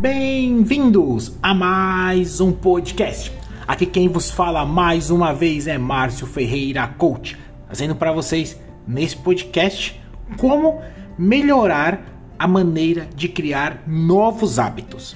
Bem-vindos a mais um podcast. Aqui quem vos fala mais uma vez é Márcio Ferreira Coach, trazendo para vocês nesse podcast como melhorar a maneira de criar novos hábitos.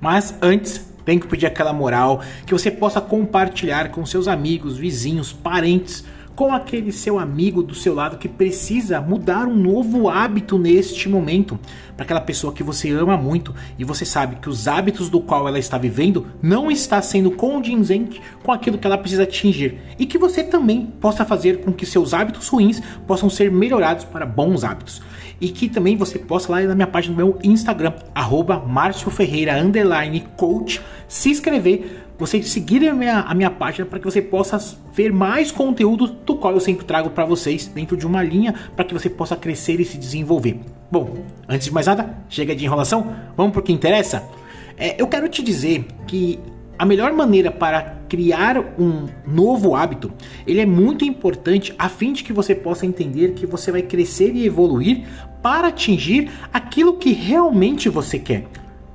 Mas antes, tem que pedir aquela moral que você possa compartilhar com seus amigos, vizinhos, parentes com aquele seu amigo do seu lado que precisa mudar um novo hábito neste momento, para aquela pessoa que você ama muito e você sabe que os hábitos do qual ela está vivendo não está sendo condizente com aquilo que ela precisa atingir. E que você também possa fazer com que seus hábitos ruins possam ser melhorados para bons hábitos. E que também você possa lá na minha página do meu Instagram, arroba Ferreira, coach, se inscrever você seguir a minha, a minha página para que você possa ver mais conteúdo do qual eu sempre trago para vocês dentro de uma linha para que você possa crescer e se desenvolver. Bom, antes de mais nada, chega de enrolação, vamos para o que interessa. É, eu quero te dizer que a melhor maneira para criar um novo hábito, ele é muito importante a fim de que você possa entender que você vai crescer e evoluir para atingir aquilo que realmente você quer.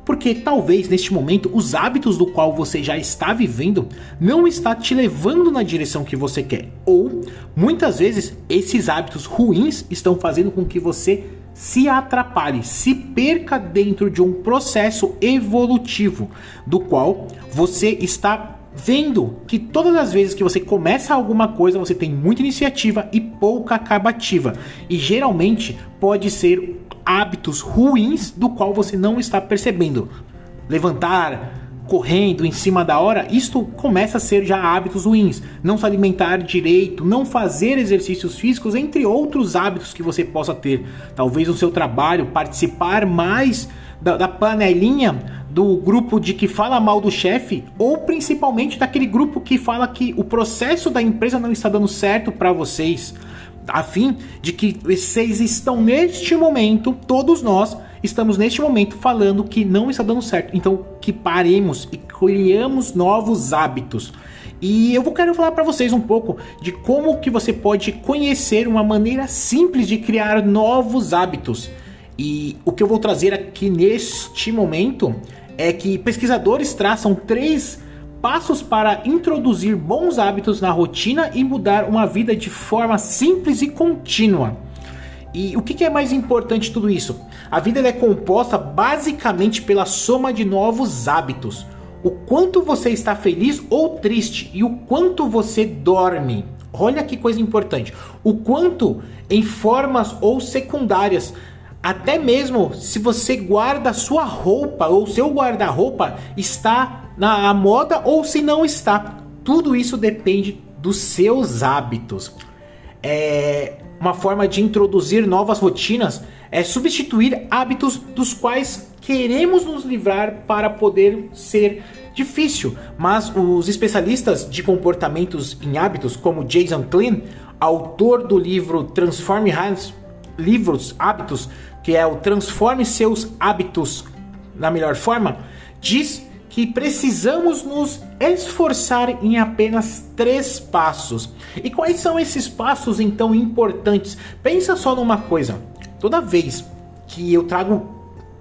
Porque talvez neste momento os hábitos do qual você já está vivendo não está te levando na direção que você quer. Ou muitas vezes esses hábitos ruins estão fazendo com que você se atrapalhe, se perca dentro de um processo evolutivo do qual você está vendo que todas as vezes que você começa alguma coisa, você tem muita iniciativa e pouca acabativa. E geralmente pode ser hábitos ruins do qual você não está percebendo. Levantar, correndo em cima da hora, isto começa a ser já hábitos ruins. Não se alimentar direito, não fazer exercícios físicos, entre outros hábitos que você possa ter. Talvez no seu trabalho, participar mais da, da panelinha do grupo de que fala mal do chefe, ou principalmente daquele grupo que fala que o processo da empresa não está dando certo para vocês a fim de que vocês estão neste momento, todos nós estamos neste momento falando que não está dando certo. Então, que paremos e criamos novos hábitos. E eu quero falar para vocês um pouco de como que você pode conhecer uma maneira simples de criar novos hábitos. E o que eu vou trazer aqui neste momento é que pesquisadores traçam três passos para introduzir bons hábitos na rotina e mudar uma vida de forma simples e contínua. E o que é mais importante de tudo isso? A vida é composta basicamente pela soma de novos hábitos. O quanto você está feliz ou triste e o quanto você dorme. Olha que coisa importante. O quanto em formas ou secundárias até mesmo se você guarda sua roupa ou seu guarda-roupa está na moda ou se não está. Tudo isso depende dos seus hábitos. É uma forma de introduzir novas rotinas é substituir hábitos dos quais queremos nos livrar para poder ser difícil. Mas os especialistas de comportamentos em hábitos, como Jason Klein, autor do livro Transforme livros hábitos, que é o Transforme seus hábitos na melhor forma, diz que precisamos nos esforçar em apenas três passos. E quais são esses passos então importantes? Pensa só numa coisa: toda vez que eu trago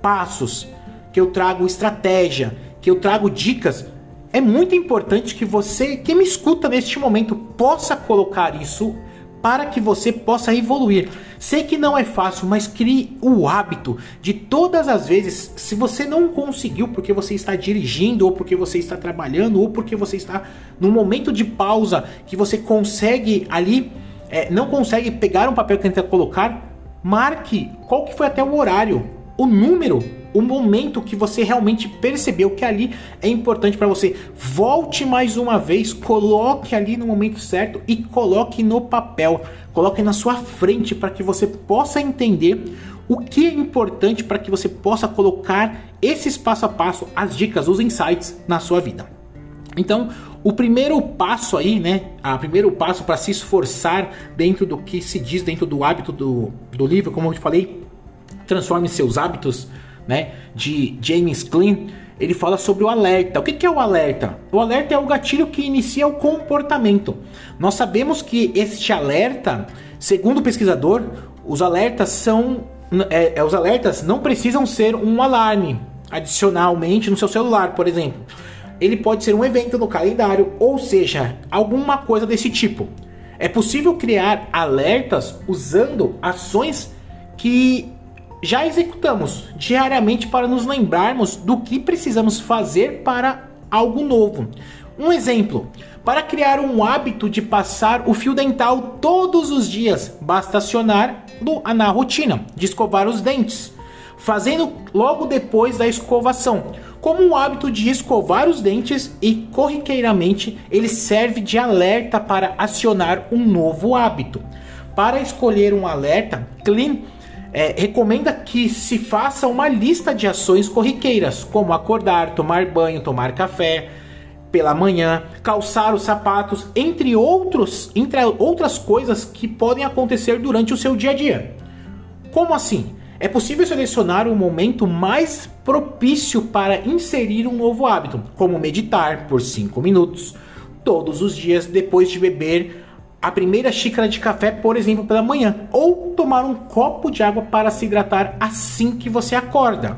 passos, que eu trago estratégia, que eu trago dicas, é muito importante que você, que me escuta neste momento, possa colocar isso para que você possa evoluir. Sei que não é fácil, mas crie o hábito de todas as vezes, se você não conseguiu porque você está dirigindo, ou porque você está trabalhando, ou porque você está num momento de pausa que você consegue ali, é, não consegue pegar um papel que tenta colocar, marque qual que foi até o horário, o número o momento que você realmente percebeu que ali é importante para você. Volte mais uma vez, coloque ali no momento certo e coloque no papel, coloque na sua frente para que você possa entender o que é importante para que você possa colocar esses passo a passo, as dicas, os insights na sua vida. Então, o primeiro passo aí, né? O primeiro passo para se esforçar dentro do que se diz dentro do hábito do, do livro, como eu te falei, transforme seus hábitos né, de James Clean, ele fala sobre o alerta. O que é o alerta? O alerta é o gatilho que inicia o comportamento. Nós sabemos que este alerta, segundo o pesquisador, os alertas são, é, é, os alertas não precisam ser um alarme. adicionalmente no seu celular, por exemplo. Ele pode ser um evento no calendário, ou seja, alguma coisa desse tipo. É possível criar alertas usando ações que já executamos diariamente para nos lembrarmos do que precisamos fazer para algo novo. Um exemplo: para criar um hábito de passar o fio dental todos os dias, basta acionar na rotina de escovar os dentes, fazendo logo depois da escovação. Como um hábito de escovar os dentes e corriqueiramente ele serve de alerta para acionar um novo hábito. Para escolher um alerta, Clean é, recomenda que se faça uma lista de ações corriqueiras, como acordar, tomar banho, tomar café pela manhã, calçar os sapatos, entre outros, entre outras coisas que podem acontecer durante o seu dia a dia. Como assim? É possível selecionar um momento mais propício para inserir um novo hábito, como meditar por 5 minutos todos os dias depois de beber a primeira xícara de café, por exemplo, pela manhã, ou tomar um copo de água para se hidratar assim que você acorda.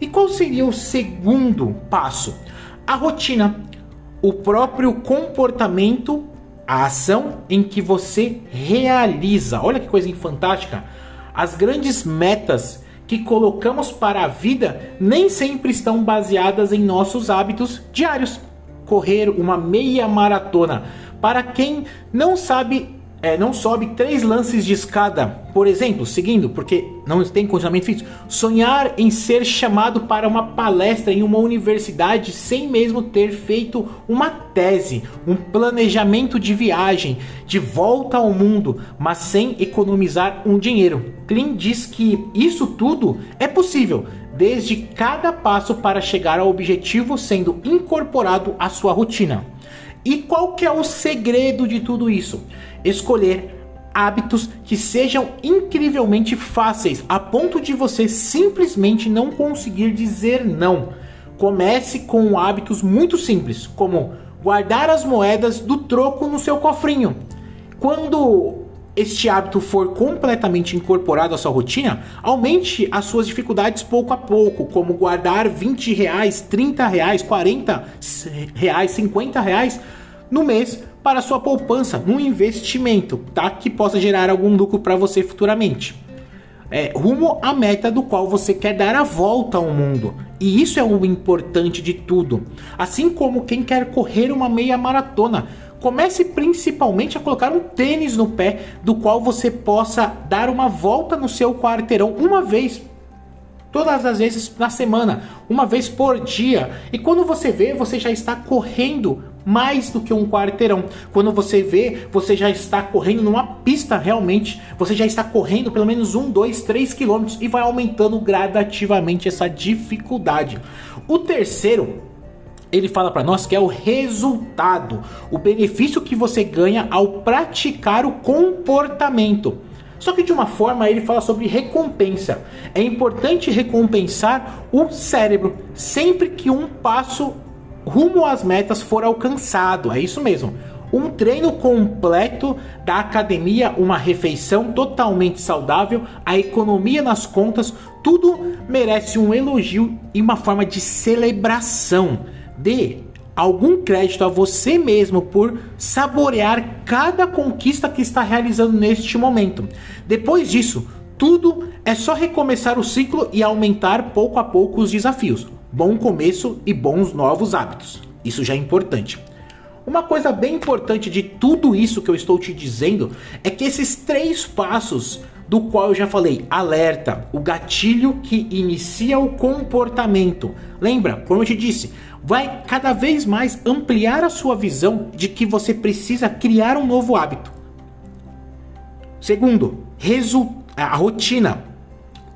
E qual seria o segundo passo? A rotina, o próprio comportamento, a ação em que você realiza. Olha que coisa fantástica! As grandes metas que colocamos para a vida nem sempre estão baseadas em nossos hábitos diários. Correr uma meia maratona para quem não sabe, é, não sobe três lances de escada, por exemplo, seguindo, porque não tem condicionamento físico, sonhar em ser chamado para uma palestra em uma universidade sem mesmo ter feito uma tese, um planejamento de viagem, de volta ao mundo, mas sem economizar um dinheiro. Klein diz que isso tudo é possível desde cada passo para chegar ao objetivo sendo incorporado à sua rotina. E qual que é o segredo de tudo isso? Escolher hábitos que sejam incrivelmente fáceis, a ponto de você simplesmente não conseguir dizer não. Comece com hábitos muito simples, como guardar as moedas do troco no seu cofrinho. Quando este hábito for completamente incorporado à sua rotina, aumente as suas dificuldades pouco a pouco, como guardar 20 reais, 30 reais, 40 reais, 50 reais no mês para sua poupança, num investimento, tá? Que possa gerar algum lucro para você futuramente. É, rumo à meta do qual você quer dar a volta ao mundo. E isso é o importante de tudo. Assim como quem quer correr uma meia maratona, Comece principalmente a colocar um tênis no pé, do qual você possa dar uma volta no seu quarteirão uma vez todas as vezes na semana, uma vez por dia. E quando você vê, você já está correndo mais do que um quarteirão. Quando você vê, você já está correndo numa pista realmente, você já está correndo pelo menos um, dois, três quilômetros e vai aumentando gradativamente essa dificuldade. O terceiro ele fala para nós que é o resultado, o benefício que você ganha ao praticar o comportamento. Só que de uma forma ele fala sobre recompensa. É importante recompensar o cérebro sempre que um passo rumo às metas for alcançado. É isso mesmo. Um treino completo da academia, uma refeição totalmente saudável, a economia nas contas, tudo merece um elogio e uma forma de celebração. Dê algum crédito a você mesmo por saborear cada conquista que está realizando neste momento. Depois disso, tudo é só recomeçar o ciclo e aumentar pouco a pouco os desafios. Bom começo e bons novos hábitos. Isso já é importante. Uma coisa bem importante de tudo isso que eu estou te dizendo é que esses três passos do qual eu já falei, alerta, o gatilho que inicia o comportamento. Lembra, como eu te disse, vai cada vez mais ampliar a sua visão de que você precisa criar um novo hábito. Segundo, a rotina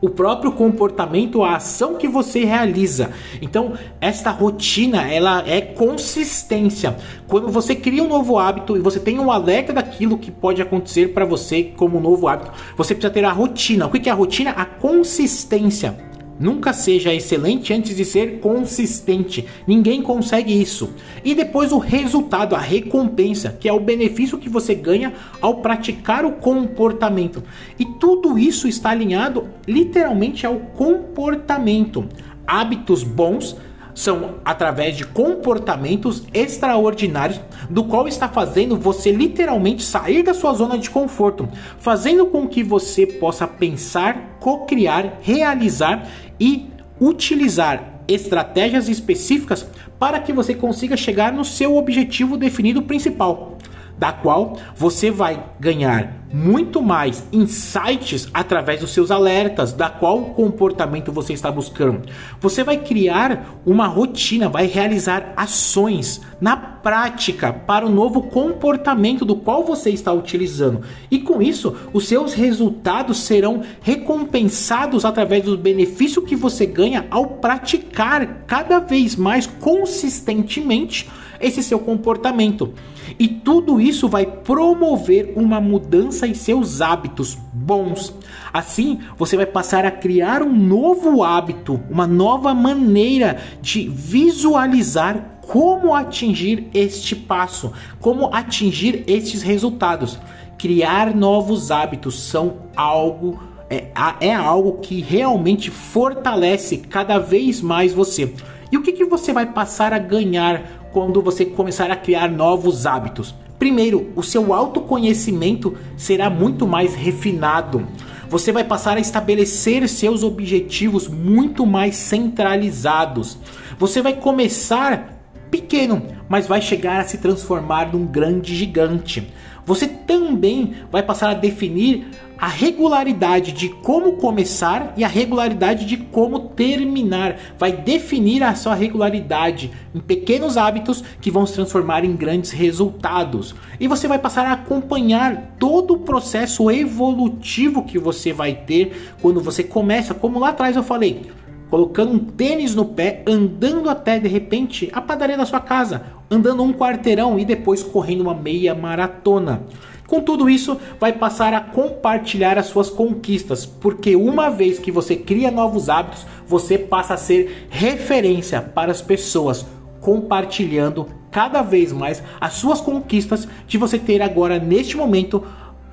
o próprio comportamento, a ação que você realiza. Então, esta rotina, ela é consistência. Quando você cria um novo hábito e você tem um alerta daquilo que pode acontecer para você como novo hábito, você precisa ter a rotina. O que é a rotina? A consistência. Nunca seja excelente antes de ser consistente. Ninguém consegue isso. E depois o resultado, a recompensa, que é o benefício que você ganha ao praticar o comportamento. E tudo isso está alinhado literalmente ao comportamento. hábitos bons são através de comportamentos extraordinários, do qual está fazendo você literalmente sair da sua zona de conforto, fazendo com que você possa pensar, co-criar, realizar e utilizar estratégias específicas para que você consiga chegar no seu objetivo definido principal da qual você vai ganhar muito mais insights através dos seus alertas, da qual comportamento você está buscando. Você vai criar uma rotina, vai realizar ações na prática para o novo comportamento do qual você está utilizando. E com isso, os seus resultados serão recompensados através do benefício que você ganha ao praticar cada vez mais consistentemente esse seu comportamento. E tudo isso vai promover uma mudança em seus hábitos bons. Assim, você vai passar a criar um novo hábito, uma nova maneira de visualizar como atingir este passo, como atingir estes resultados. Criar novos hábitos são algo é, é algo que realmente fortalece cada vez mais você. E o que, que você vai passar a ganhar quando você começar a criar novos hábitos. Primeiro, o seu autoconhecimento será muito mais refinado. Você vai passar a estabelecer seus objetivos muito mais centralizados. Você vai começar pequeno, mas vai chegar a se transformar num grande gigante. Você também vai passar a definir a regularidade de como começar e a regularidade de como terminar. Vai definir a sua regularidade em pequenos hábitos que vão se transformar em grandes resultados. E você vai passar a acompanhar todo o processo evolutivo que você vai ter quando você começa, como lá atrás eu falei, colocando um tênis no pé, andando até de repente a padaria da sua casa, andando um quarteirão e depois correndo uma meia maratona. Com tudo isso, vai passar a compartilhar as suas conquistas, porque uma vez que você cria novos hábitos, você passa a ser referência para as pessoas, compartilhando cada vez mais as suas conquistas de você ter agora neste momento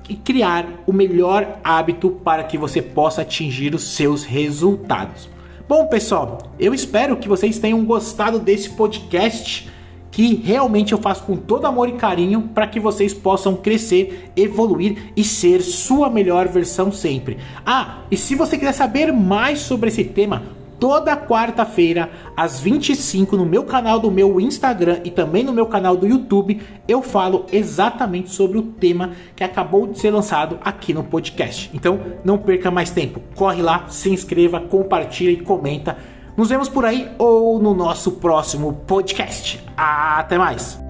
e criar o melhor hábito para que você possa atingir os seus resultados. Bom, pessoal, eu espero que vocês tenham gostado desse podcast que realmente eu faço com todo amor e carinho para que vocês possam crescer, evoluir e ser sua melhor versão sempre. Ah, e se você quiser saber mais sobre esse tema, toda quarta-feira às 25 no meu canal do meu Instagram e também no meu canal do YouTube, eu falo exatamente sobre o tema que acabou de ser lançado aqui no podcast. Então, não perca mais tempo. Corre lá, se inscreva, compartilha e comenta nos vemos por aí ou no nosso próximo podcast. Até mais!